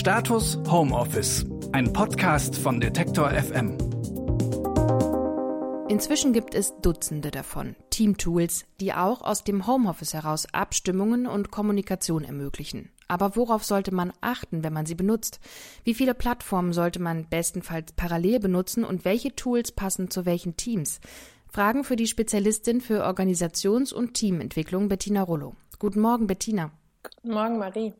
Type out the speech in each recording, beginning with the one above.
Status Homeoffice, ein Podcast von Detektor FM. Inzwischen gibt es Dutzende davon, Teamtools, die auch aus dem Homeoffice heraus Abstimmungen und Kommunikation ermöglichen. Aber worauf sollte man achten, wenn man sie benutzt? Wie viele Plattformen sollte man bestenfalls parallel benutzen und welche Tools passen zu welchen Teams? Fragen für die Spezialistin für Organisations- und Teamentwicklung Bettina Rollo. Guten Morgen, Bettina. Guten Morgen, Marie.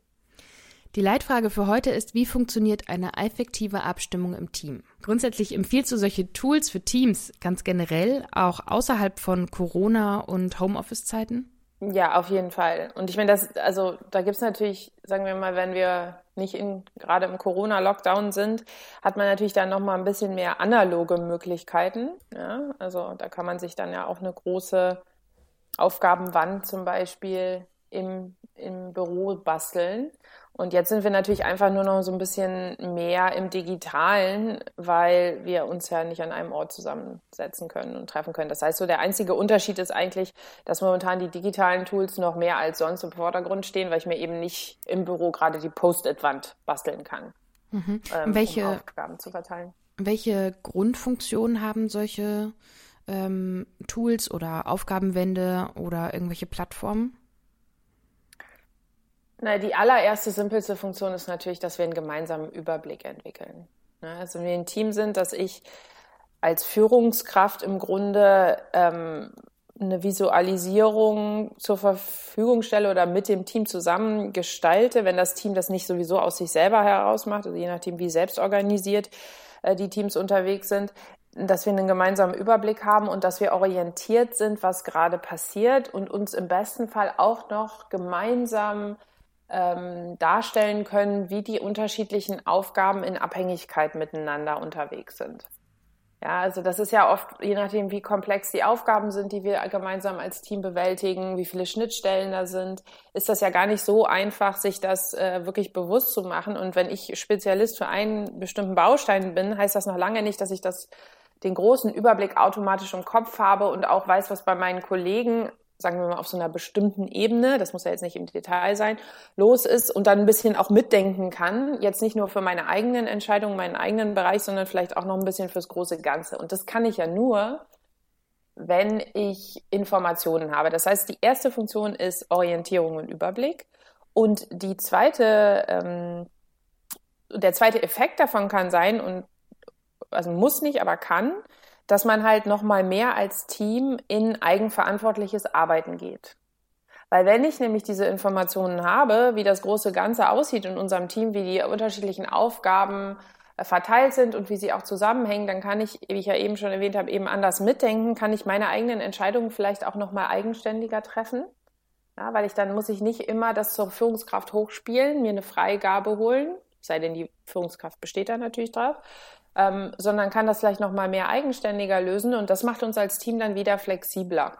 Die Leitfrage für heute ist, wie funktioniert eine effektive Abstimmung im Team? Grundsätzlich empfiehlst du solche Tools für Teams ganz generell, auch außerhalb von Corona- und Homeoffice-Zeiten? Ja, auf jeden Fall. Und ich meine, das, also da gibt's natürlich, sagen wir mal, wenn wir nicht in, gerade im Corona-Lockdown sind, hat man natürlich dann nochmal ein bisschen mehr analoge Möglichkeiten. Ja? Also da kann man sich dann ja auch eine große Aufgabenwand zum Beispiel im, im Büro basteln. Und jetzt sind wir natürlich einfach nur noch so ein bisschen mehr im Digitalen, weil wir uns ja nicht an einem Ort zusammensetzen können und treffen können. Das heißt, so der einzige Unterschied ist eigentlich, dass momentan die digitalen Tools noch mehr als sonst im Vordergrund stehen, weil ich mir eben nicht im Büro gerade die Post-it-Wand basteln kann, mhm. ähm, welche, um Aufgaben zu verteilen. Welche Grundfunktionen haben solche ähm, Tools oder Aufgabenwände oder irgendwelche Plattformen? Na, die allererste, simpelste Funktion ist natürlich, dass wir einen gemeinsamen Überblick entwickeln. Also wenn wir ein Team sind, dass ich als Führungskraft im Grunde ähm, eine Visualisierung zur Verfügung stelle oder mit dem Team zusammen gestalte, wenn das Team das nicht sowieso aus sich selber heraus macht, also je nachdem, wie selbst organisiert äh, die Teams unterwegs sind, dass wir einen gemeinsamen Überblick haben und dass wir orientiert sind, was gerade passiert und uns im besten Fall auch noch gemeinsam ähm, darstellen können, wie die unterschiedlichen Aufgaben in Abhängigkeit miteinander unterwegs sind. Ja, also das ist ja oft, je nachdem, wie komplex die Aufgaben sind, die wir gemeinsam als Team bewältigen, wie viele Schnittstellen da sind, ist das ja gar nicht so einfach, sich das äh, wirklich bewusst zu machen. Und wenn ich Spezialist für einen bestimmten Baustein bin, heißt das noch lange nicht, dass ich das den großen Überblick automatisch im Kopf habe und auch weiß, was bei meinen Kollegen sagen wir mal, auf so einer bestimmten Ebene, das muss ja jetzt nicht im Detail sein, los ist und dann ein bisschen auch mitdenken kann. Jetzt nicht nur für meine eigenen Entscheidungen, meinen eigenen Bereich, sondern vielleicht auch noch ein bisschen fürs große Ganze. Und das kann ich ja nur, wenn ich Informationen habe. Das heißt, die erste Funktion ist Orientierung und Überblick. Und die zweite, ähm, der zweite Effekt davon kann sein, und also muss nicht, aber kann, dass man halt noch mal mehr als Team in eigenverantwortliches Arbeiten geht. Weil wenn ich nämlich diese Informationen habe, wie das große Ganze aussieht in unserem Team, wie die unterschiedlichen Aufgaben äh, verteilt sind und wie sie auch zusammenhängen, dann kann ich, wie ich ja eben schon erwähnt habe, eben anders mitdenken, kann ich meine eigenen Entscheidungen vielleicht auch noch mal eigenständiger treffen. Ja, weil ich dann muss ich nicht immer das zur Führungskraft hochspielen, mir eine Freigabe holen, sei denn die Führungskraft besteht da natürlich drauf, ähm, sondern kann das vielleicht noch mal mehr eigenständiger lösen und das macht uns als Team dann wieder flexibler.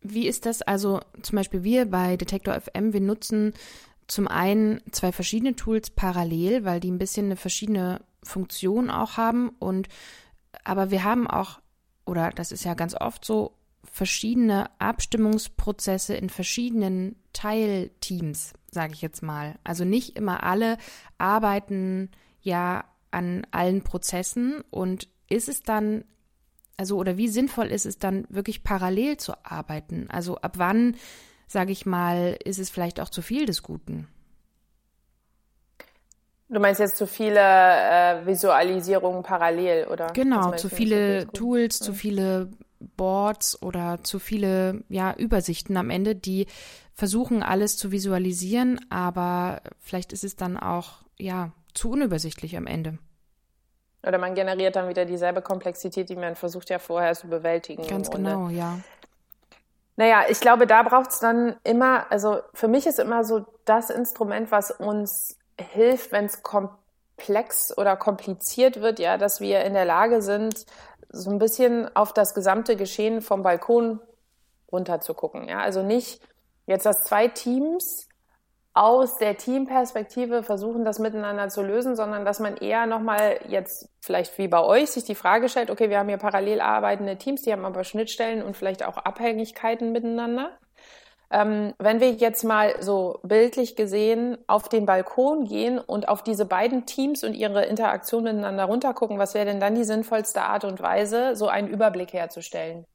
Wie ist das also zum Beispiel wir bei Detektor FM, wir nutzen zum einen zwei verschiedene Tools parallel, weil die ein bisschen eine verschiedene Funktion auch haben und aber wir haben auch oder das ist ja ganz oft so verschiedene Abstimmungsprozesse in verschiedenen Teilteams, sage ich jetzt mal. Also nicht immer alle arbeiten ja an allen Prozessen und ist es dann, also oder wie sinnvoll ist es dann wirklich parallel zu arbeiten? Also ab wann, sage ich mal, ist es vielleicht auch zu viel des Guten? Du meinst jetzt zu viele äh, Visualisierungen parallel, oder? Genau, zu viele Tools, ja. zu viele Boards oder zu viele ja, Übersichten am Ende, die versuchen, alles zu visualisieren, aber vielleicht ist es dann auch ja zu unübersichtlich am Ende. Oder man generiert dann wieder dieselbe Komplexität, die man versucht ja vorher zu bewältigen. Ganz genau, ja. Naja, ich glaube, da braucht es dann immer, also für mich ist immer so das Instrument, was uns hilft, wenn es komplex oder kompliziert wird, ja, dass wir in der Lage sind, so ein bisschen auf das gesamte Geschehen vom Balkon runter zu gucken. Ja, also nicht jetzt, dass zwei Teams aus der Teamperspektive versuchen, das miteinander zu lösen, sondern dass man eher nochmal jetzt vielleicht wie bei euch sich die Frage stellt, okay, wir haben hier parallel arbeitende Teams, die haben aber Schnittstellen und vielleicht auch Abhängigkeiten miteinander. ähm, wenn wir jetzt mal so bildlich gesehen auf den Balkon gehen und auf diese beiden Teams und ihre Interaktion miteinander runtergucken, was wäre denn dann die sinnvollste Art und Weise, so einen Überblick herzustellen?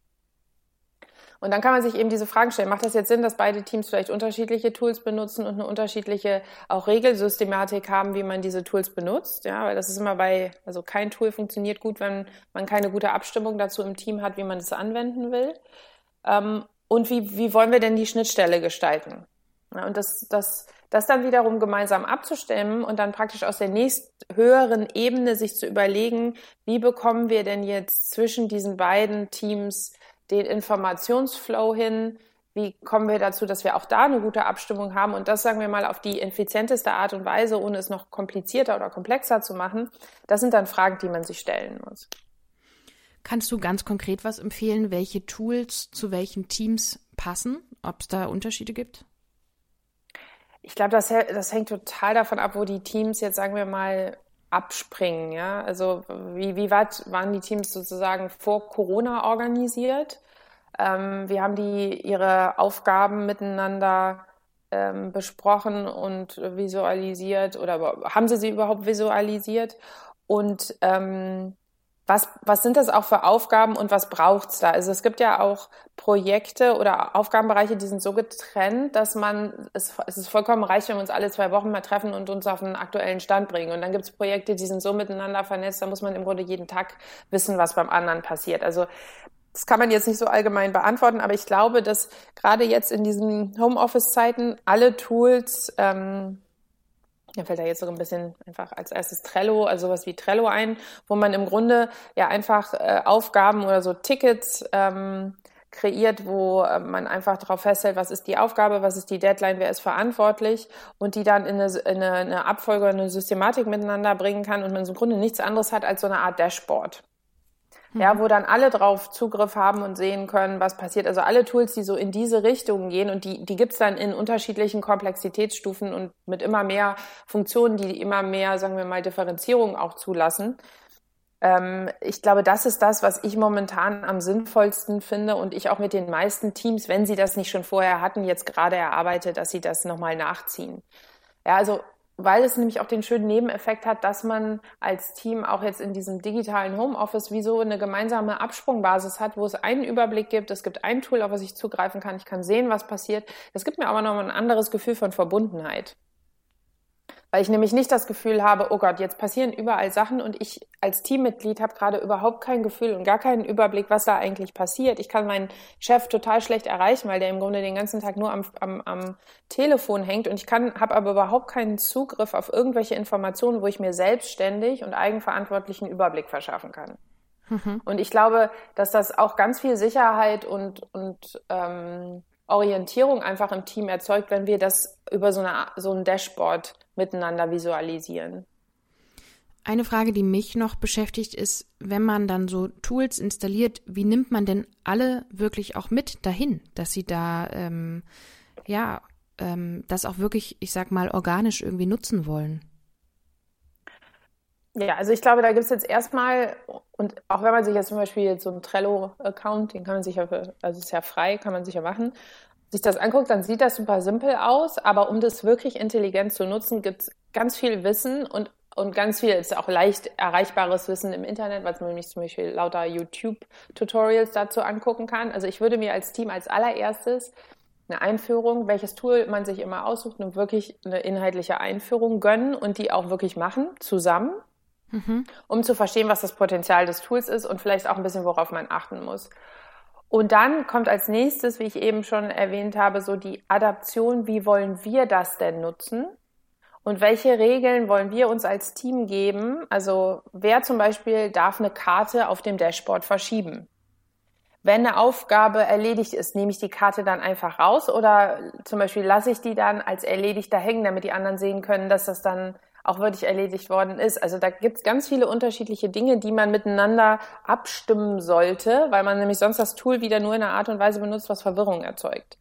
Und dann kann man sich eben diese Fragen stellen. Macht das jetzt Sinn, dass beide Teams vielleicht unterschiedliche Tools benutzen und eine unterschiedliche auch Regelsystematik haben, wie man diese Tools benutzt? Ja, weil das ist immer bei, also kein Tool funktioniert gut, wenn man keine gute Abstimmung dazu im Team hat, wie man es anwenden will. Ähm, und wie, wie wollen wir denn die Schnittstelle gestalten? Und das, das, das dann wiederum gemeinsam abzustimmen und dann praktisch aus der nächst höheren Ebene sich zu überlegen, wie bekommen wir denn jetzt zwischen diesen beiden Teams den Informationsflow hin? Wie kommen wir dazu, dass wir auch da eine gute Abstimmung haben und das, sagen wir mal, auf die effizienteste Art und Weise, ohne es noch komplizierter oder komplexer zu machen? Das sind dann Fragen, die man sich stellen muss. Kannst du ganz konkret was empfehlen, welche Tools zu welchen Teams passen? Ob es da Unterschiede gibt? Ich glaube, das, das hängt total davon ab, wo die Teams jetzt, sagen wir mal, abspringen. Ja? Also wie, wie weit waren die Teams sozusagen vor Corona organisiert? Ähm, wie haben die ihre Aufgaben miteinander ähm, besprochen und visualisiert oder haben sie sie überhaupt visualisiert? Und ähm, was, was sind das auch für Aufgaben und was braucht's da? Also es gibt ja auch Projekte oder Aufgabenbereiche, die sind so getrennt, dass man, es, es ist vollkommen reich, wenn wir uns alle zwei Wochen mal treffen und uns auf einen aktuellen Stand bringen. Und dann gibt's Projekte, die sind so miteinander vernetzt, da muss man im Grunde jeden Tag wissen, was beim anderen passiert. Also das kann man jetzt nicht so allgemein beantworten, aber ich glaube, dass gerade jetzt in diesen Homeoffice-Zeiten alle Tools ähm, mir fällt da jetzt so ein bisschen einfach als erstes Trello, also sowas wie Trello ein, wo man im Grunde ja einfach äh, Aufgaben oder so Tickets ähm, kreiert, wo äh, man einfach darauf festhält, was ist die Aufgabe, was ist die Deadline, wer ist verantwortlich und die dann in eine, in eine, eine Abfolge, eine Systematik miteinander bringen kann und man im Grunde nichts anderes hat als so eine Art Dashboard ja, wo dann alle drauf Zugriff haben und sehen können, was passiert. Also alle Tools, die so in diese Richtung gehen und die, die gibt's dann in unterschiedlichen Komplexitätsstufen und mit immer mehr Funktionen, die immer mehr, sagen wir mal, Differenzierung auch zulassen. Ähm, ich glaube, das ist das, was ich momentan am sinnvollsten finde und ich auch mit den meisten Teams, wenn sie das nicht schon vorher hatten, jetzt gerade erarbeite, dass sie das nochmal nachziehen. Ja, also weil es nämlich auch den schönen Nebeneffekt hat, dass man als Team auch jetzt in diesem digitalen Homeoffice wie so eine gemeinsame Absprungbasis hat, wo es einen Überblick gibt, es gibt ein Tool, auf das ich zugreifen kann, ich kann sehen, was passiert. Das gibt mir aber noch ein anderes Gefühl von Verbundenheit weil ich nämlich nicht das Gefühl habe, oh Gott, jetzt passieren überall Sachen und ich als Teammitglied habe gerade überhaupt kein Gefühl und gar keinen Überblick, was da eigentlich passiert. Ich kann meinen Chef total schlecht erreichen, weil der im Grunde den ganzen Tag nur am, am, am Telefon hängt und ich kann habe aber überhaupt keinen Zugriff auf irgendwelche Informationen, wo ich mir selbstständig und eigenverantwortlichen Überblick verschaffen kann. Mhm. Und ich glaube, dass das auch ganz viel Sicherheit und, und ähm, Orientierung einfach im Team erzeugt, wenn wir das über so, eine, so ein Dashboard miteinander visualisieren. Eine Frage, die mich noch beschäftigt, ist, wenn man dann so Tools installiert, wie nimmt man denn alle wirklich auch mit dahin, dass sie da ähm, ja ähm, das auch wirklich, ich sag mal, organisch irgendwie nutzen wollen? Ja, also ich glaube, da gibt es jetzt erstmal, und auch wenn man sich jetzt zum Beispiel jetzt so einen Trello-Account, den kann man sich ja, für, also ist ja frei, kann man sich ja machen, sich das anguckt, dann sieht das super simpel aus, aber um das wirklich intelligent zu nutzen, gibt es ganz viel Wissen und, und ganz viel ist auch leicht erreichbares Wissen im Internet, was man nämlich zum Beispiel lauter YouTube-Tutorials dazu angucken kann. Also ich würde mir als Team als allererstes eine Einführung, welches Tool man sich immer aussucht, und wirklich eine inhaltliche Einführung gönnen und die auch wirklich machen, zusammen mhm. um zu verstehen, was das Potenzial des Tools ist und vielleicht auch ein bisschen, worauf man achten muss. Und dann kommt als nächstes, wie ich eben schon erwähnt habe, so die Adaption, wie wollen wir das denn nutzen? Und welche Regeln wollen wir uns als Team geben? Also wer zum Beispiel darf eine Karte auf dem Dashboard verschieben? Wenn eine Aufgabe erledigt ist, nehme ich die Karte dann einfach raus oder zum Beispiel lasse ich die dann als erledigt da hängen, damit die anderen sehen können, dass das dann auch wirklich erledigt worden ist. Also da gibt es ganz viele unterschiedliche Dinge, die man miteinander abstimmen sollte, weil man nämlich sonst das Tool wieder nur in einer Art und Weise benutzt, was Verwirrung erzeugt.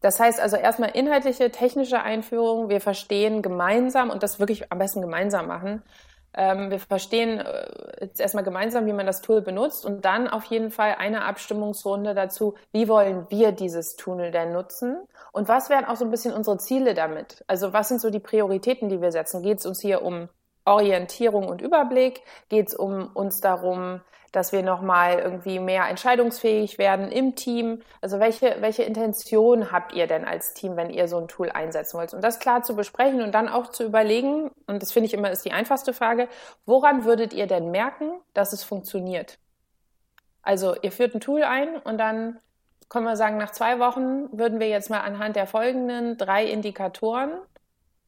Das heißt also erstmal inhaltliche, technische Einführung. Wir verstehen gemeinsam und das wirklich am besten gemeinsam machen. Ähm, wir verstehen äh, jetzt erstmal gemeinsam, wie man das Tool benutzt und dann auf jeden Fall eine Abstimmungsrunde dazu, wie wollen wir dieses Tool denn nutzen und was wären auch so ein bisschen unsere Ziele damit? Also was sind so die Prioritäten, die wir setzen? Geht es uns hier um Orientierung und Überblick? Geht es um uns darum, dass wir nochmal irgendwie mehr entscheidungsfähig werden im Team? Also welche, welche Intention habt ihr denn als Team, wenn ihr so ein Tool einsetzen wollt? Und das klar zu besprechen und dann auch zu überlegen, und das finde ich immer ist die einfachste Frage, woran würdet ihr denn merken, dass es funktioniert? Also ihr führt ein Tool ein und dann können wir sagen, nach zwei Wochen würden wir jetzt mal anhand der folgenden drei Indikatoren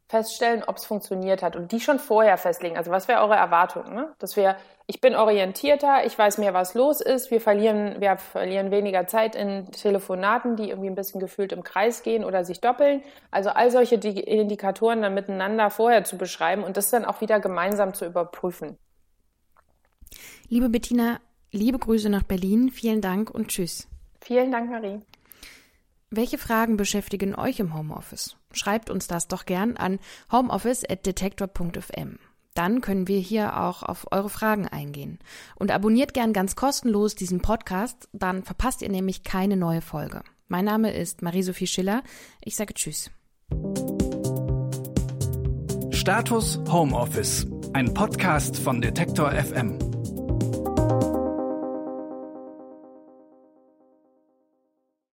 feststellen, ob es funktioniert hat und die schon vorher festlegen. Also was wäre eure Erwartung? Ne? Dass wir, ich bin orientierter, ich weiß mehr, was los ist, wir verlieren, wir verlieren weniger Zeit in Telefonaten, die irgendwie ein bisschen gefühlt im Kreis gehen oder sich doppeln. Also all solche Indikatoren dann miteinander vorher zu beschreiben und das dann auch wieder gemeinsam zu überprüfen. Liebe Bettina, liebe Grüße nach Berlin, vielen Dank und tschüss. Vielen Dank, Marie. Welche Fragen beschäftigen euch im Homeoffice? Schreibt uns das doch gern an homeoffice.detektor.fm. Dann können wir hier auch auf eure Fragen eingehen. Und abonniert gern ganz kostenlos diesen Podcast, dann verpasst ihr nämlich keine neue Folge. Mein Name ist Marie-Sophie Schiller. Ich sage Tschüss. Status Homeoffice, ein Podcast von Detektor FM.